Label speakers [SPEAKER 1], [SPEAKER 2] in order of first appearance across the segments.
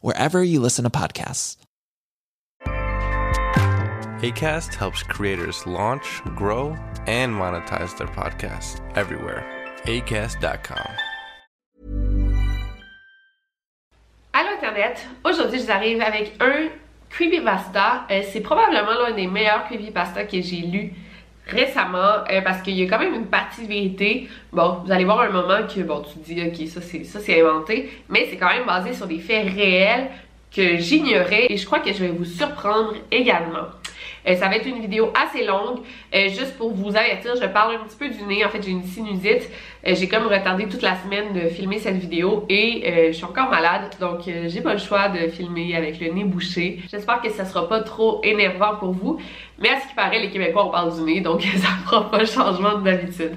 [SPEAKER 1] wherever you listen to podcasts.
[SPEAKER 2] ACAST helps creators launch, grow, and monetize their podcasts everywhere. ACAST.com.
[SPEAKER 3] Allô Internet! Aujourd'hui, je vous arrive avec un creepypasta. Euh, c'est probablement l'un des meilleurs creepypasta que j'ai lu récemment euh, parce qu'il y a quand même une partie de vérité. Bon, vous allez voir un moment que bon, tu te dis ok ça c'est ça c'est inventé, mais c'est quand même basé sur des faits réels que j'ignorais et je crois que je vais vous surprendre également. Euh, ça va être une vidéo assez longue, euh, juste pour vous avertir, je parle un petit peu du nez, en fait j'ai une sinusite, euh, j'ai comme retardé toute la semaine de filmer cette vidéo et je suis encore malade, donc j'ai pas le choix de filmer avec le nez bouché. J'espère que ça sera pas trop énervant pour vous, mais à ce qui paraît, les Québécois on parle du nez, donc ça fera pas changement d'habitude.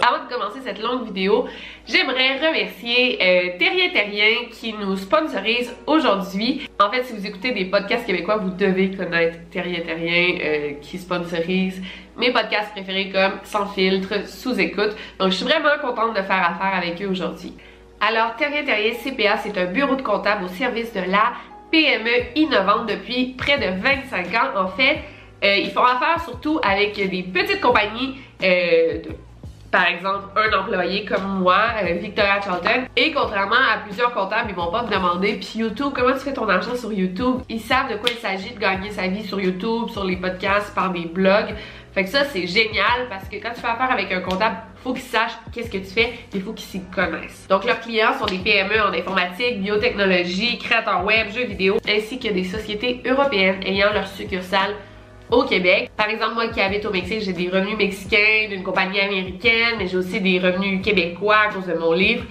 [SPEAKER 3] Avant de commencer cette longue vidéo, j'aimerais remercier euh, Terrien Terrien qui nous sponsorise aujourd'hui. En fait, si vous écoutez des podcasts québécois, vous devez connaître Terrien Terrien euh, qui sponsorise mes podcasts préférés comme Sans filtre, Sous écoute. Donc, je suis vraiment contente de faire affaire avec eux aujourd'hui. Alors, Terrien Terrien CPA, c'est un bureau de comptable au service de la PME innovante depuis près de 25 ans. En fait, euh, ils font affaire surtout avec des petites compagnies euh, de par exemple, un employé comme moi, euh, Victoria Charlton. Et contrairement à plusieurs comptables, ils vont pas me demander, puis YouTube, comment tu fais ton argent sur YouTube? Ils savent de quoi il s'agit de gagner sa vie sur YouTube, sur les podcasts, par des blogs. Fait que ça, c'est génial parce que quand tu fais affaire avec un comptable, faut qu'il sache qu'est-ce que tu fais, il faut qu'il s'y connaisse. Donc leurs clients sont des PME en informatique, biotechnologie, créateurs web, jeux vidéo, ainsi que des sociétés européennes ayant leur succursale au Québec. Par exemple, moi qui habite au Mexique, j'ai des revenus mexicains d'une compagnie américaine, mais j'ai aussi des revenus québécois à cause de mon livre.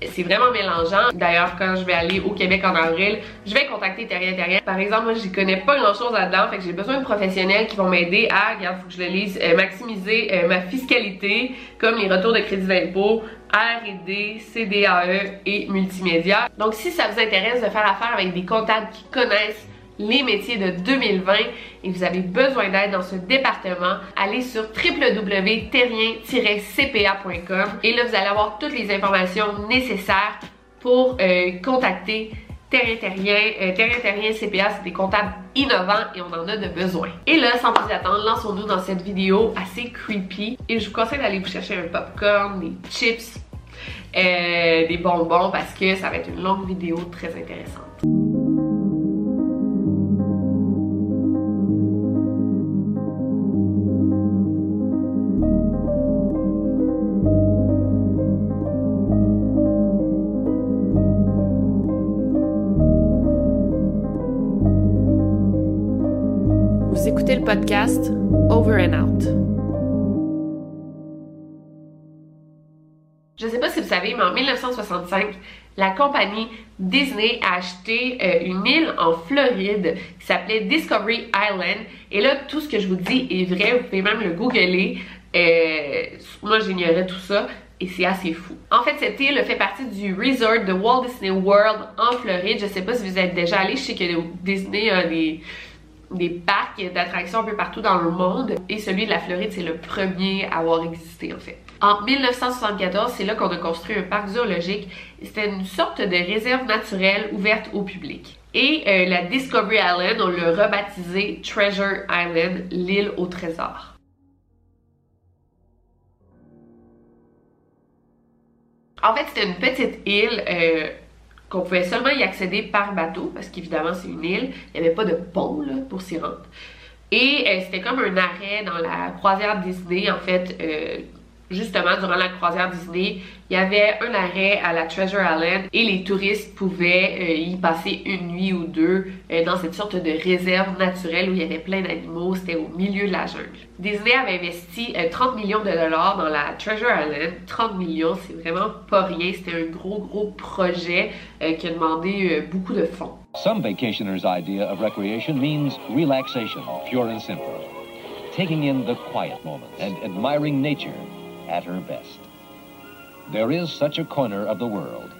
[SPEAKER 3] C'est vraiment mélangeant. D'ailleurs, quand je vais aller au Québec en avril, je vais contacter Terrien Terrien. Par exemple, moi, j'y connais pas grand chose là-dedans, fait que j'ai besoin de professionnels qui vont m'aider à, regarde, faut que je lise, euh, maximiser euh, ma fiscalité, comme les retours de crédit d'impôt, R&D, CDAE et multimédia. Donc, si ça vous intéresse de faire affaire avec des comptables qui connaissent les métiers de 2020 et vous avez besoin d'aide dans ce département, allez sur www.terrien-cpa.com et là vous allez avoir toutes les informations nécessaires pour euh, contacter Terrien Terrien. Euh, Terrien Terrien CPA, c'est des comptables innovants et on en a de besoin. Et là, sans plus attendre, lançons-nous dans cette vidéo assez creepy. Et je vous conseille d'aller vous chercher un popcorn, des chips, euh, des bonbons parce que ça va être une longue vidéo très intéressante. Podcast Over and Out. Je ne sais pas si vous savez, mais en 1965, la compagnie Disney a acheté euh, une île en Floride qui s'appelait Discovery Island. Et là, tout ce que je vous dis est vrai, vous pouvez même le googler. Euh, moi, j'ignorais tout ça et c'est assez fou. En fait, cette île fait partie du resort de Walt Disney World en Floride. Je sais pas si vous êtes déjà allé, je sais que Disney a des des parcs d'attractions un peu partout dans le monde et celui de la Floride c'est le premier à avoir existé en fait. En 1974, c'est là qu'on a construit un parc zoologique. C'était une sorte de réserve naturelle ouverte au public. Et euh, la Discovery Island, on l'a rebaptisé Treasure Island, l'île au trésor. En fait, c'était une petite île euh, qu'on pouvait seulement y accéder par bateau, parce qu'évidemment, c'est une île. Il n'y avait pas de pont pour s'y rendre. Et euh, c'était comme un arrêt dans la croisière Disney, en fait, euh, justement, durant la croisière Disney, il y avait un arrêt à la Treasure Island et les touristes pouvaient euh, y passer une nuit ou deux euh, dans cette sorte de réserve naturelle où il y avait plein d'animaux. C'était au milieu de la jungle. Disney avait investi 30 euh, millions de dollars dans la Treasure Island. 30 millions, c'est vraiment pas rien. C'était un gros, gros projet qui a demandé beaucoup de fonds.
[SPEAKER 4] Some vacationers' idea of recreation means relaxation, pure and simple. Taking in the quiet moments and admiring nature at her best. There is such a corner of the world.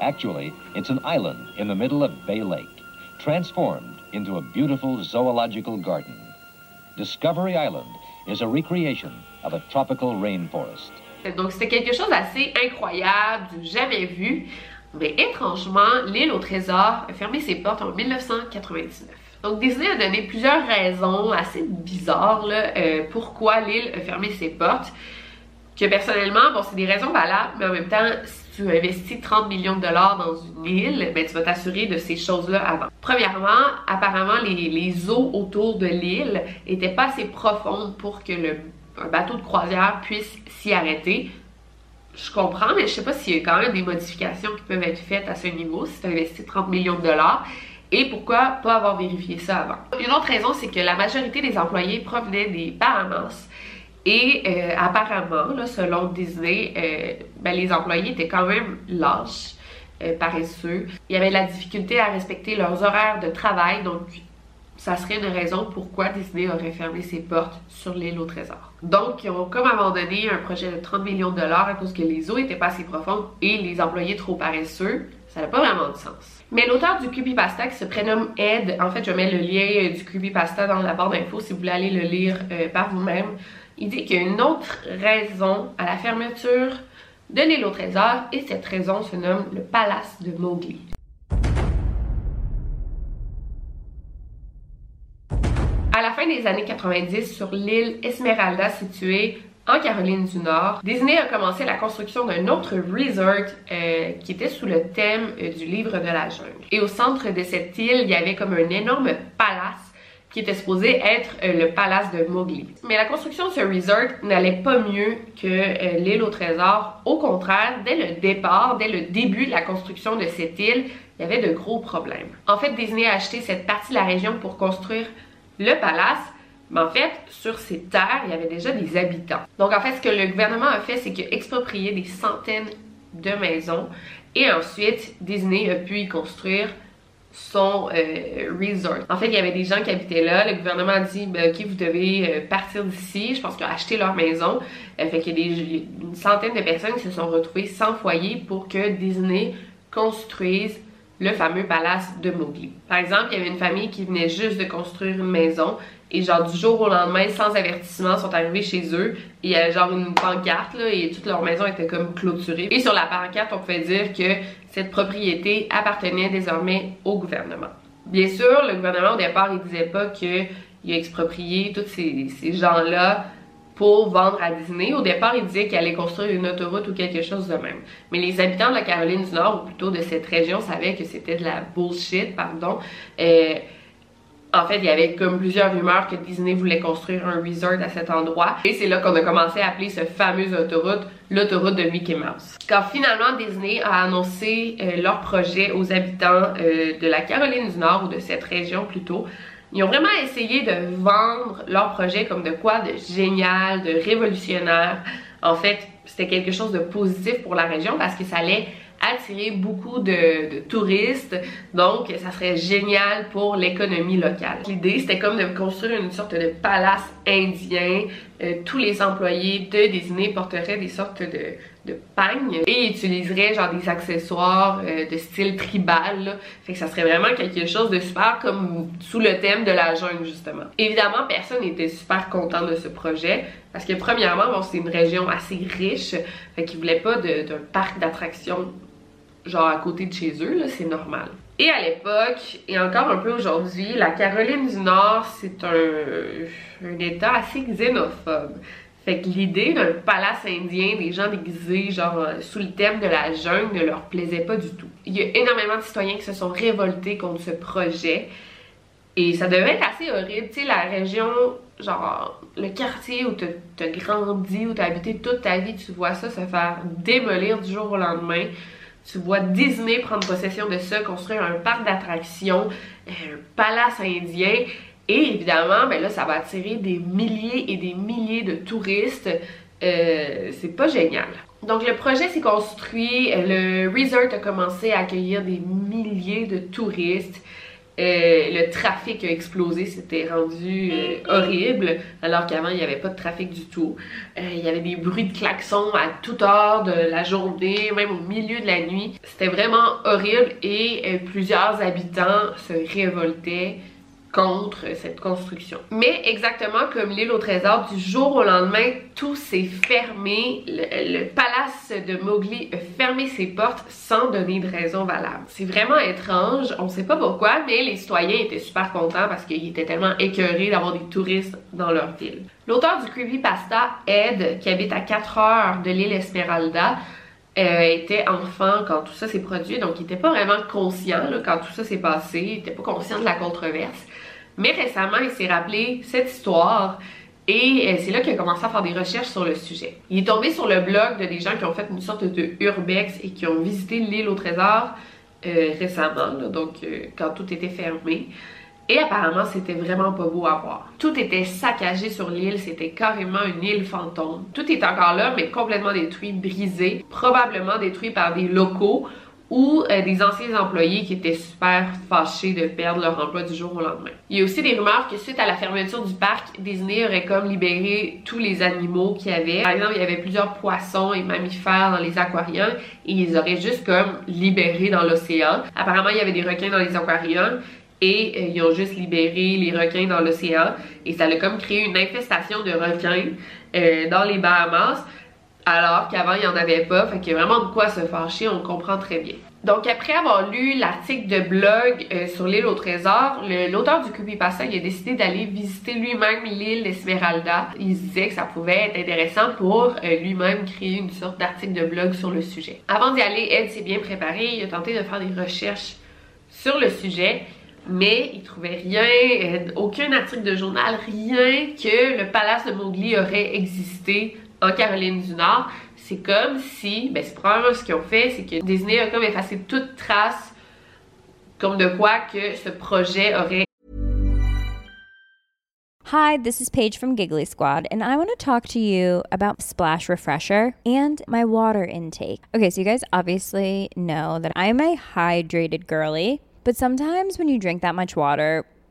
[SPEAKER 4] Actually, it's an island in the middle of Bay Lake, transformed into a beautiful zoological garden. Discovery Island is a recreation of a tropical rainforest.
[SPEAKER 3] Donc c'était quelque chose d'assez incroyable, du jamais vu. Mais étrangement, l'île au trésor a fermé ses portes en 1999. Donc Disney a donné plusieurs raisons assez bizarres là, euh, pourquoi l'île a fermé ses portes que personnellement, bon, c'est des raisons valables, mais en même temps, si tu investis 30 millions de dollars dans une île, ben, tu vas t'assurer de ces choses-là avant. Premièrement, apparemment, les, les eaux autour de l'île étaient pas assez profondes pour que le bateau de croisière puisse s'y arrêter. Je comprends, mais je sais pas s'il y a quand même des modifications qui peuvent être faites à ce niveau si tu investis 30 millions de dollars. Et pourquoi pas avoir vérifié ça avant? Une autre raison, c'est que la majorité des employés provenaient des Bahamas. Et euh, apparemment, selon Disney, euh, ben, les employés étaient quand même lâches, euh, paresseux. Il y avait de la difficulté à respecter leurs horaires de travail, donc ça serait une raison pourquoi Disney aurait fermé ses portes sur l'île au trésor. Donc, ils ont comme abandonné un projet de 30 millions de dollars à cause que les eaux étaient pas assez profondes et les employés trop paresseux. Ça n'a pas vraiment de sens. Mais l'auteur du creepypasta qui se prénomme Ed, en fait, je mets le lien du creepypasta dans la barre d'infos si vous voulez aller le lire par vous-même. Il dit qu'il y a une autre raison à la fermeture de l'île au trésor et cette raison se nomme le palace de Mowgli. À la fin des années 90, sur l'île Esmeralda située en Caroline du Nord, Disney a commencé la construction d'un autre resort euh, qui était sous le thème euh, du livre de la jungle. Et au centre de cette île, il y avait comme un énorme palace qui était supposé être euh, le palace de Mowgli. Mais la construction de ce resort n'allait pas mieux que euh, l'île au trésor. Au contraire, dès le départ, dès le début de la construction de cette île, il y avait de gros problèmes. En fait, Disney a acheté cette partie de la région pour construire le palace, mais en fait, sur ces terres, il y avait déjà des habitants. Donc en fait, ce que le gouvernement a fait, c'est qu'il a exproprié des centaines de maisons et ensuite, Disney a pu y construire son euh, resort. En fait, il y avait des gens qui habitaient là. Le gouvernement a dit, ben, OK, vous devez euh, partir d'ici. Je pense qu'ils ont acheté leur maison. Euh, fait qu'il y a une centaine de personnes qui se sont retrouvées sans foyer pour que Disney construise le fameux palace de Mowgli. Par exemple, il y avait une famille qui venait juste de construire une maison et genre du jour au lendemain, sans avertissement, sont arrivés chez eux et il y avait genre une pancarte là et toute leur maison était comme clôturée. Et sur la pancarte, on pouvait dire que cette propriété appartenait désormais au gouvernement. Bien sûr, le gouvernement au départ, il disait pas qu'il a exproprié tous ces, ces gens-là pour vendre à Disney. Au départ, il disait qu'il allait construire une autoroute ou quelque chose de même. Mais les habitants de la Caroline du Nord, ou plutôt de cette région, savaient que c'était de la bullshit, pardon. Euh, en fait, il y avait comme plusieurs rumeurs que Disney voulait construire un resort à cet endroit. Et c'est là qu'on a commencé à appeler ce fameuse autoroute l'autoroute de Mickey Mouse. Quand finalement Disney a annoncé euh, leur projet aux habitants euh, de la Caroline du Nord, ou de cette région plutôt, ils ont vraiment essayé de vendre leur projet comme de quoi de génial, de révolutionnaire. En fait, c'était quelque chose de positif pour la région parce que ça allait attirer beaucoup de, touristes, donc ça serait génial pour l'économie locale. L'idée, c'était comme de construire une sorte de palace indien. Euh, tous les employés de Disney porteraient des sortes de, de pagne et utiliserait genre des accessoires euh, de style tribal. Fait que ça serait vraiment quelque chose de super comme sous le thème de la jungle justement. Évidemment, personne n'était super content de ce projet parce que premièrement, bon, c'est une région assez riche, fait qu'ils voulaient pas d'un parc d'attractions genre à côté de chez eux, c'est normal. Et à l'époque, et encore un peu aujourd'hui, la Caroline du Nord, c'est un, état assez xénophobe. Fait que l'idée d'un palace indien, des gens déguisés, genre sous le thème de la jungle, ne leur plaisait pas du tout. Il y a énormément de citoyens qui se sont révoltés contre ce projet. Et ça devait être assez horrible. Tu sais, la région, genre, le quartier où t'as grandi, où t'as habité toute ta vie, tu vois ça se faire démolir du jour au lendemain. Tu vois Disney prendre possession de ça, construire un parc d'attractions, un palace indien. Et évidemment, ben là, ça va attirer des milliers et des milliers de touristes. Euh, c'est pas génial. Donc le projet s'est construit, le resort a commencé à accueillir des milliers de touristes. Euh, le trafic a explosé, c'était rendu euh, horrible, alors qu'avant il n'y avait pas de trafic du tout. il y avait des bruits de klaxons à toute heure de la journée, même au milieu de la nuit. C'était vraiment horrible et plusieurs habitants se révoltaient contre cette construction. Mais exactement comme l'île au trésor, du jour au lendemain, tout s'est fermé. Le, palace de Mowgli a fermé ses portes sans donner de raison valable. C'est vraiment étrange, on sait pas pourquoi, mais les citoyens étaient super contents parce qu'ils étaient tellement écœurés d'avoir des touristes dans leur ville. L'auteur du creepypasta, Ed, qui habite à 4 heures de l'île Esmeralda, euh, était enfant quand tout ça s'est produit, donc il était pas vraiment conscient quand tout ça s'est passé, il était pas conscient de la controverse. Mais récemment, il s'est rappelé cette histoire et euh, c'est là qu'il a commencé à faire des recherches sur le sujet. Il est tombé sur le blog de des gens qui ont fait une sorte de urbex et qui ont visité l'île au trésor euh, récemment, donc euh, quand tout était fermé. Et apparemment, c'était vraiment pas beau à voir. Tout était saccagé sur l'île, c'était carrément une île fantôme. Tout est encore là, mais complètement détruit, brisé, probablement détruit par des locaux ou euh, des anciens employés qui étaient super fâchés de perdre leur emploi du jour au lendemain. Il y a aussi des rumeurs que suite à la fermeture du parc, Disney aurait comme libéré tous les animaux qu'il y avait. Par exemple, il y avait plusieurs poissons et mammifères dans les aquariums et ils auraient juste comme libéré dans l'océan. Apparemment, il y avait des requins dans les aquariums et euh, ils ont juste libéré les requins dans l'océan et ça a comme créé une infestation de requins euh, dans les Bahamas alors qu'avant il n'y en avait pas, fait qu'il y a vraiment de quoi se fâcher, on comprend très bien. Donc après avoir lu l'article de blog euh, sur l'île au trésor, l'auteur du creepypasta il a décidé d'aller visiter lui-même l'île Esmeralda. Il se disait que ça pouvait être intéressant pour euh, lui-même créer une sorte d'article de blog sur le sujet. Avant d'y aller, Ed s'est bien préparé, il a tenté de faire des recherches sur le sujet, mais il trouvait rien, euh, aucun article de journal, rien que le palace de Mowgli aurait existé en Caroline du Nord, c'est comme si, ben c'est probablement ce qu'ils ont fait, c'est que Disney a comme effacé toute trace comme de quoi que ce projet aurait
[SPEAKER 5] Hi, this is Paige from Giggly Squad, and I want to talk to you about Splash Refresher and my water intake. Okay, so you guys obviously know that I'm a hydrated girly, but sometimes when you drink that much water,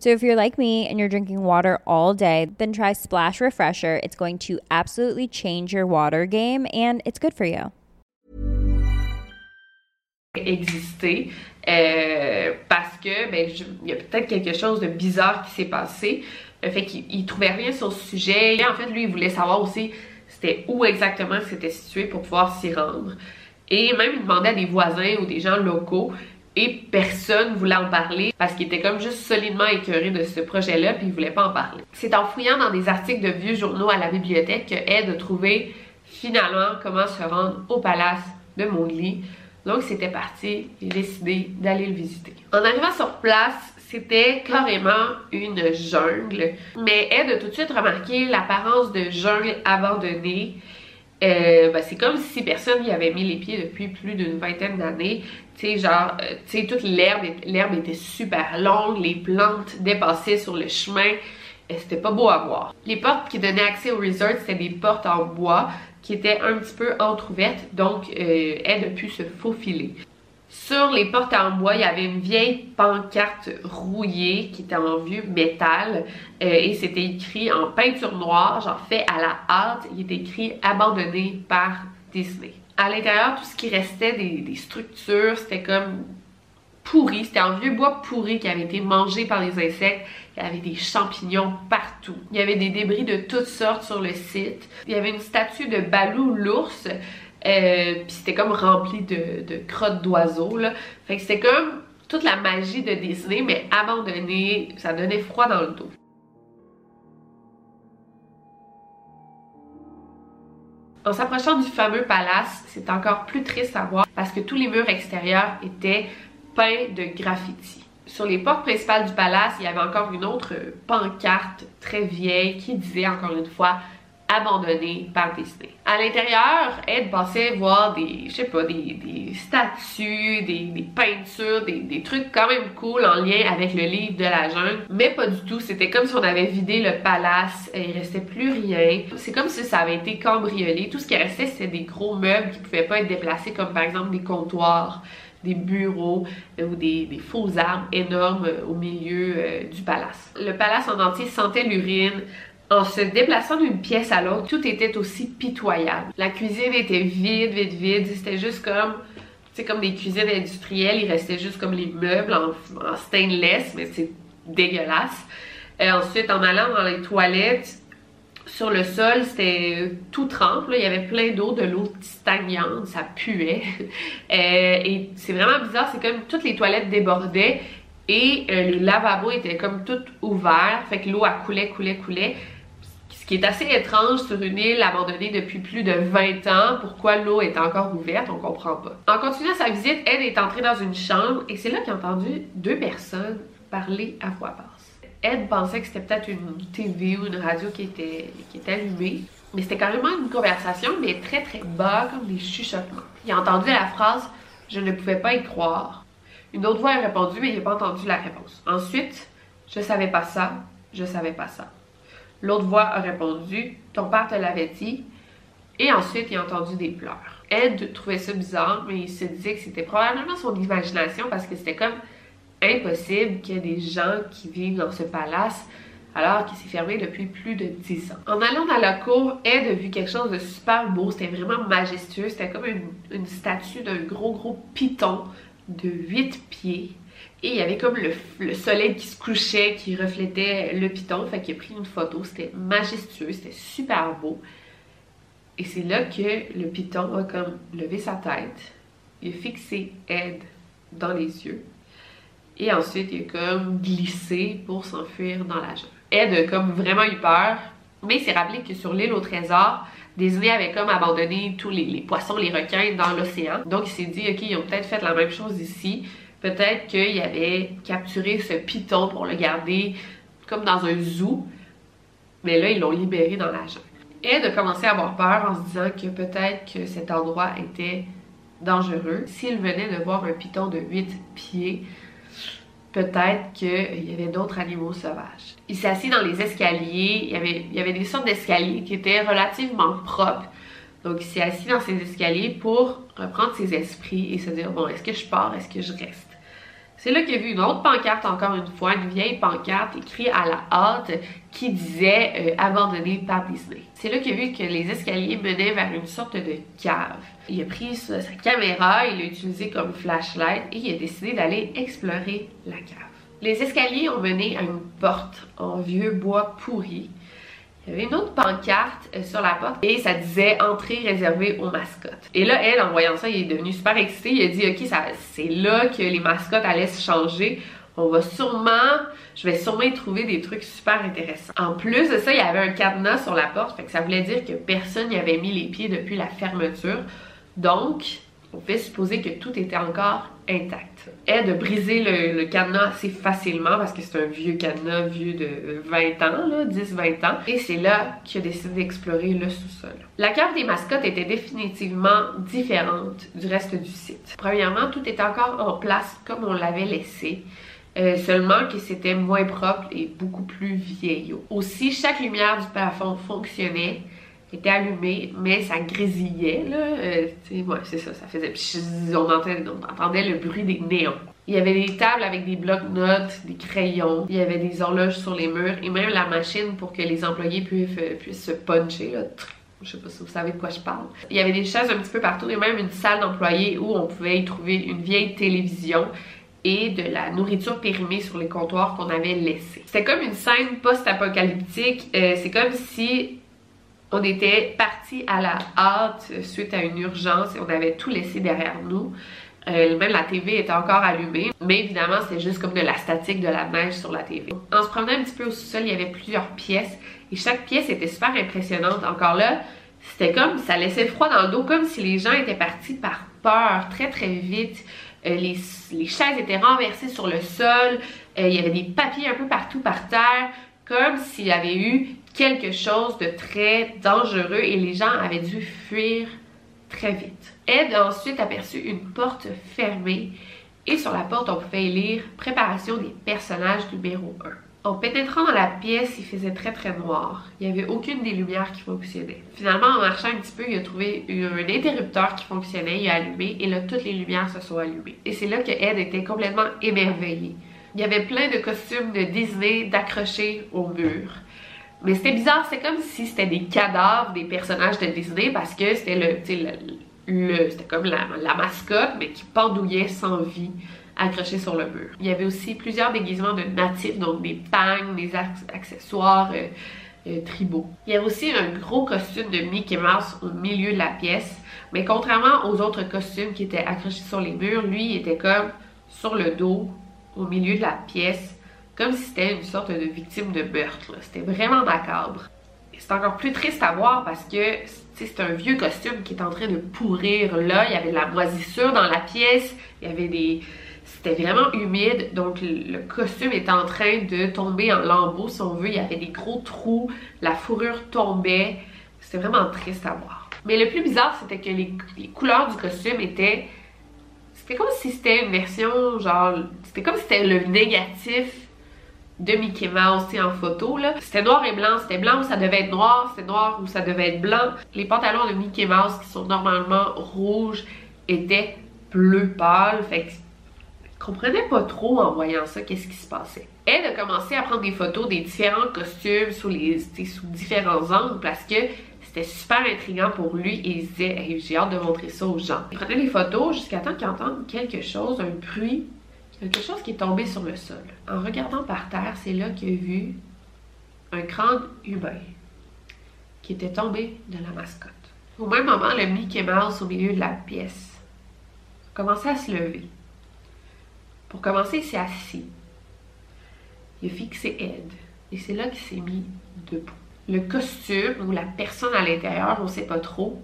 [SPEAKER 5] So if you're like me and you're drinking water all day, then try Splash Refresher. It's going to absolutely change your water game and it's good for you.
[SPEAKER 3] Exister euh, parce que ben il y a peut-être quelque chose de bizarre qui s'est passé. Le fait qu'il trouvait rien sur ce sujet. Et en fait, lui, il voulait savoir aussi c'était où exactement c'était situé pour pouvoir s'y rendre. Et même il demandait à des voisins ou des gens locaux et personne voulait en parler parce qu'il était comme juste solidement écœuré de ce projet-là puis il voulait pas en parler. C'est en fouillant dans des articles de vieux journaux à la bibliothèque que Ed a finalement comment se rendre au palace de Mowgli. Donc c'était parti, a décidé d'aller le visiter. En arrivant sur place, c'était carrément une jungle, mais Ed a tout de suite remarqué l'apparence de jungle abandonnée euh, ben, c'est comme si personne n'y avait mis les pieds depuis plus d'une vingtaine d'années. Tu sais, genre, euh, tu sais, toute l'herbe, l'herbe était super longue, les plantes dépassaient sur le chemin. C'était pas beau à voir. Les portes qui donnaient accès au resort, c'était des portes en bois qui étaient un petit peu entrouvertes, donc euh, elle a pu se faufiler. Sur les portes en bois, il y avait une vieille pancarte rouillée qui était en vieux métal euh, et c'était écrit en peinture noire, genre fait à la hâte. Il était écrit abandonné par Disney. À l'intérieur, tout ce qui restait des, structures, c'était comme pourri. C'était un vieux bois pourri qui avait été mangé par les insectes. Il y avait des champignons partout. Il y avait des débris de toutes sortes sur le site. Il y avait une statue de Balou l'ours euh, puis c'était comme rempli de, crottes d'oiseaux. Fait que c'était comme toute la magie de Disney, mais abandonné, ça donnait froid dans le dos. En s'approchant du fameux palace, c'est encore plus triste à voir parce que tous les murs extérieurs étaient peints de graffiti. Sur les portes principales du palace, il y avait encore une autre pancarte très vieille qui disait encore une fois abandonné par Disney. À l'intérieur, Ed passait voir des, je sais pas, des, statues, des, peintures, des, trucs quand même cool en lien avec le livre de la jungle, mais pas du tout. C'était comme si on avait vidé le palace, et il restait plus rien. C'est comme si ça avait été cambriolé. Tout ce qui restait, c'était des gros meubles qui pouvaient pas être déplacés, comme par exemple des comptoirs des bureaux euh, ou des, des, faux arbres énormes euh, au milieu euh, du palace. Le palace en entier sentait l'urine, en se déplaçant d'une pièce à l'autre, tout était aussi pitoyable. La cuisine était vide, vide, vide. C'était juste comme, c'est comme des cuisines industrielles. Il restait juste comme les meubles en, stainless, mais c'est dégueulasse. Et ensuite, en allant dans les toilettes, sur le sol, c'était tout trempe. Il y avait plein d'eau, de l'eau stagnante, ça puait. Euh, et c'est vraiment bizarre, c'est comme toutes les toilettes débordaient et euh, le lavabo était comme tout ouvert, fait que l'eau coulait, coulait, coulait qui est assez étrange sur une île abandonnée depuis plus de 20 ans. Pourquoi l'eau est encore ouverte, on comprend pas. En continuant sa visite, Ed est entré dans une chambre et c'est là qu'il a entendu deux personnes parler à voix basse. Ed pensait que c'était peut-être une TV ou une radio qui était, qui était allumée, mais c'était carrément une conversation, mais très très bas, comme des chuchotements. Il a entendu la phrase « Je ne pouvais pas y croire ». Une autre voix a répondu, mais il n'a pas entendu la réponse. Ensuite, « Je savais pas ça, je savais pas ça ». L'autre voix a répondu Ton père te l'avait dit. Et ensuite, il a entendu des pleurs. Ed trouvait ça bizarre, mais il se disait que c'était probablement son imagination parce que c'était comme impossible qu'il y ait des gens qui vivent dans ce palace alors qu'il s'est fermé depuis plus de 10 ans. En allant dans la cour, Ed a vu quelque chose de super beau, c'était vraiment majestueux, c'était comme une, statue d'un gros gros python de 8 pieds et il y avait comme le, soleil qui se couchait, qui reflétait le piton. Fait qu'il a pris une photo. C'était majestueux, c'était super beau. Et c'est là que le piton a comme levé sa tête. Il a fixé Ed dans les yeux. Et ensuite, il a comme glissé pour s'enfuir dans la jungle. Ed a comme vraiment eu peur. Mais il s'est rappelé que sur l'île au trésor, Disney avait comme abandonné tous les, les poissons, les requins dans l'océan. Donc il s'est dit, ok, ils ont peut-être fait la même chose ici. Peut-être qu'il avait capturé ce python pour le garder comme dans un zoo, mais là, ils l'ont libéré dans la jungle. Et de commencer à avoir peur en se disant que peut-être que cet endroit était dangereux. S'il venait de voir un python de 8 pieds, peut-être qu'il y avait d'autres animaux sauvages. Il s'est assis dans les escaliers, il y avait, il y avait des sortes d'escaliers qui étaient relativement propres, donc, il s'est assis dans ses escaliers pour reprendre ses esprits et se dire, bon, est-ce que je pars, est-ce que je reste? C'est là qu'il a vu une autre pancarte, encore une fois, une vieille pancarte écrite à la hâte qui disait euh, abandonné par Disney. C'est là qu'il a vu que les escaliers menaient vers une sorte de cave. Il a pris sa, sa caméra, il l'a utilisé comme flashlight et il a décidé d'aller explorer la cave. Les escaliers ont mené à une porte en vieux bois pourri il y avait une autre pancarte euh, sur la porte et ça disait entrée réservée aux mascottes. Et là, elle, en voyant ça, il est devenu super excité. Il a dit, OK, c'est là que les mascottes allaient se changer. On va sûrement, je vais sûrement y trouver des trucs super intéressants. En plus de ça, il y avait un cadenas sur la porte, fait que ça voulait dire que personne n'y avait mis les pieds depuis la fermeture. Donc, On fait supposer que tout était encore intact. Ed a brisé le, cadenas assez facilement parce que c'est un vieux cadenas, vieux de 20 ans, là, 10-20 ans. Et c'est là qu'il a décidé d'explorer le sous-sol. La cave des mascottes était définitivement différente du reste du site. Premièrement, tout était encore en place comme on l'avait laissé. Euh, seulement que c'était moins propre et beaucoup plus vieillot. Aussi, chaque lumière du plafond fonctionnait, était allumée, mais ça grésillait, là. Euh, ouais, c'est ça, ça faisait... On entendait, on entendait le bruit des néons. Il y avait des tables avec des blocs-notes, des crayons, il y avait des horloges sur les murs et même la machine pour que les employés puissent, euh, puissent se puncher, là. Je sais pas si vous savez de quoi je parle. Il y avait des chaises un petit peu partout et même une salle d'employés où on pouvait y trouver une vieille télévision et de la nourriture périmée sur les comptoirs qu'on avait laissés. C'était comme une scène post-apocalyptique. Euh, c'est comme si on était parti à la hâte suite à une urgence et on avait tout laissé derrière nous. Euh, même la TV était encore allumée, mais évidemment c'était juste comme de la statique, de la neige sur la TV. En se promenant un petit peu au sous-sol, il y avait plusieurs pièces et chaque pièce était super impressionnante. Encore là, c'était comme, ça laissait froid dans le dos, comme si les gens étaient partis par peur très très vite. Euh, les, chaises étaient renversées sur le sol, euh, il y avait des papiers un peu partout par terre, comme s'il y avait eu quelque chose de très dangereux et les gens avaient dû fuir très vite. Ed a ensuite aperçu une porte fermée et sur la porte on pouvait lire Préparation des personnages numéro 1. En pénétrant dans la pièce, il faisait très très noir. Il n'y avait aucune des lumières qui fonctionnait. Finalement, en marchant un petit peu, il a trouvé un interrupteur qui fonctionnait, il a allumé et là, toutes les lumières se sont allumées. Et c'est là que Ed était complètement émerveillé. Il y avait plein de costumes de Disney d'accrochés au mur. Mais c'était bizarre, c'était comme si c'était des cadavres des personnages de Disney parce que c'était le, le, c'était comme la, mascotte, mais qui pendouillait sans vie accrochés sur le mur. Il y avait aussi plusieurs déguisements de natifs, donc des pagnes, des accessoires euh, euh, tribaux. Il y avait aussi un gros costume de Mickey Mouse au milieu de la pièce, mais contrairement aux autres costumes qui étaient accrochés sur les murs, lui était comme sur le dos, au milieu de la pièce, comme si c'était une sorte de victime de meurtre. C'était vraiment macabre. C'est encore plus triste à voir parce que c'est un vieux costume qui est en train de pourrir là. Il y avait de la moisissure dans la pièce, il avait des, c'était vraiment humide, donc le costume est en train de tomber en lambeaux, si on veut. Il y avait des gros trous, la fourrure tombait. C'était vraiment triste à voir. Mais le plus bizarre, c'était que les, couleurs du costume étaient... C'était comme si c'était une version, genre... C'était comme si c'était le négatif de Mickey Mouse en photo là. C'était noir et blanc, c'était blanc où ça devait être noir, c'était noir où ça devait être blanc. Les pantalons de Mickey Mouse qui sont normalement rouges étaient bleu pâle, fait que comprenait pas trop en voyant ça qu'est-ce qui se passait. Elle a commencé à prendre des photos des différents costumes sous, les, sous différents angles parce que super intriguant pour lui et il se disait j'ai hâte de montrer ça aux gens. Il prenait les photos jusqu'à temps qu'il entende quelque chose, un bruit, quelque chose qui est tombé sur le sol. En regardant par terre, c'est là qu'il a vu un crâne humain qui était tombé de la mascotte. Au même moment, le Mickey Mouse au milieu de la pièce commençait à se lever. Pour commencer, il s'est assis. Il a fixé Ed. Et c'est là qu'il s'est mis debout. Le costume ou la personne à l'intérieur, on ne sait pas trop,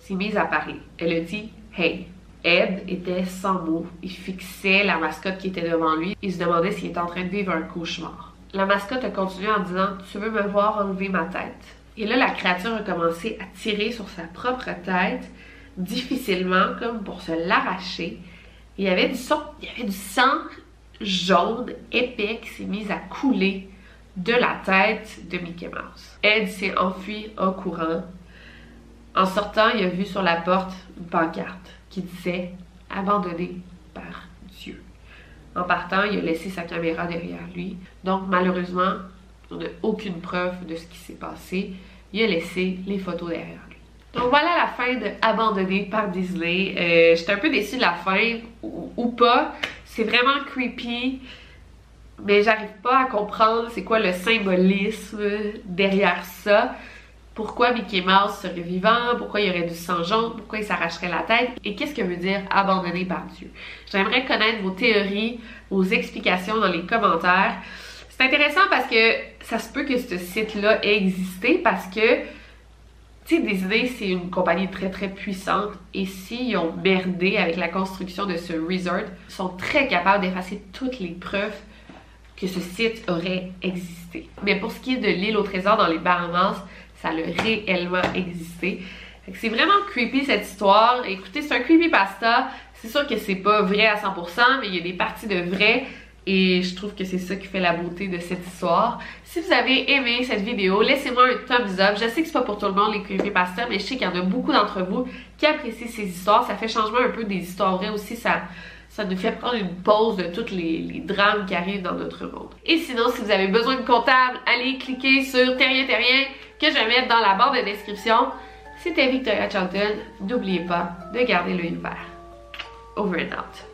[SPEAKER 3] s'est mise à parler. Elle a dit Hey. Ed était sans mots. Il fixait la mascotte qui était devant lui. Il se demandait s'il était en train de vivre un cauchemar. La mascotte a continué en disant Tu veux me voir enlever ma tête Et là, la créature a commencé à tirer sur sa propre tête, difficilement, comme pour se l'arracher. Il y avait du sang, il y avait du sang jaune épais qui s'est mis à couler de la tête de Mickey Mouse. Ed s'est enfui en courant. En sortant, il a vu sur la porte une pancarte qui disait abandonné par Dieu. En partant, il a laissé sa caméra derrière lui. Donc malheureusement, on n'a aucune preuve de ce qui s'est passé. Il a laissé les photos derrière lui. Donc voilà la fin de Abandonné par Disney. Euh, J'étais un peu déçue de la fin, ou, pas. C'est vraiment creepy, mais j'arrive pas à comprendre c'est quoi le symbolisme derrière ça. Pourquoi Mickey Mouse serait vivant? Pourquoi il y aurait du sang jaune? Pourquoi il s'arracherait la tête? Et qu'est-ce que veut dire abandonné par Dieu? J'aimerais connaître vos théories, vos explications dans les commentaires. C'est intéressant parce que ça se peut que ce site-là ait existé parce que Tu sais, Disney, c'est une compagnie très très puissante et s'ils ont merdé avec la construction de ce resort, ils sont très capables d'effacer toutes les preuves que ce site aurait existé. Mais pour ce qui est de l'île au trésor dans les Bahamas, ça a réellement existé. C'est vraiment creepy cette histoire. Écoutez, c'est un creepypasta. C'est sûr que c'est pas vrai à 100%, mais il y a des parties de vrai. Et je trouve que c'est ça qui fait la beauté de cette histoire. Si vous avez aimé cette vidéo, laissez-moi un thumbs up. Je sais que c'est pas pour tout le monde les creepypasta, mais je sais qu'il y en a beaucoup d'entre vous qui apprécient ces histoires. Ça fait changement un peu des histoires vraies aussi. Ça, ça nous fait prendre une pause de tous les, drames qui arrivent dans notre monde. Et sinon, si vous avez besoin de comptable, allez cliquer sur Terrien Terrien que je vais mettre dans la barre de description. C'était Victoria Charlton. N'oubliez pas de garder l'œil ouvert. Over and out.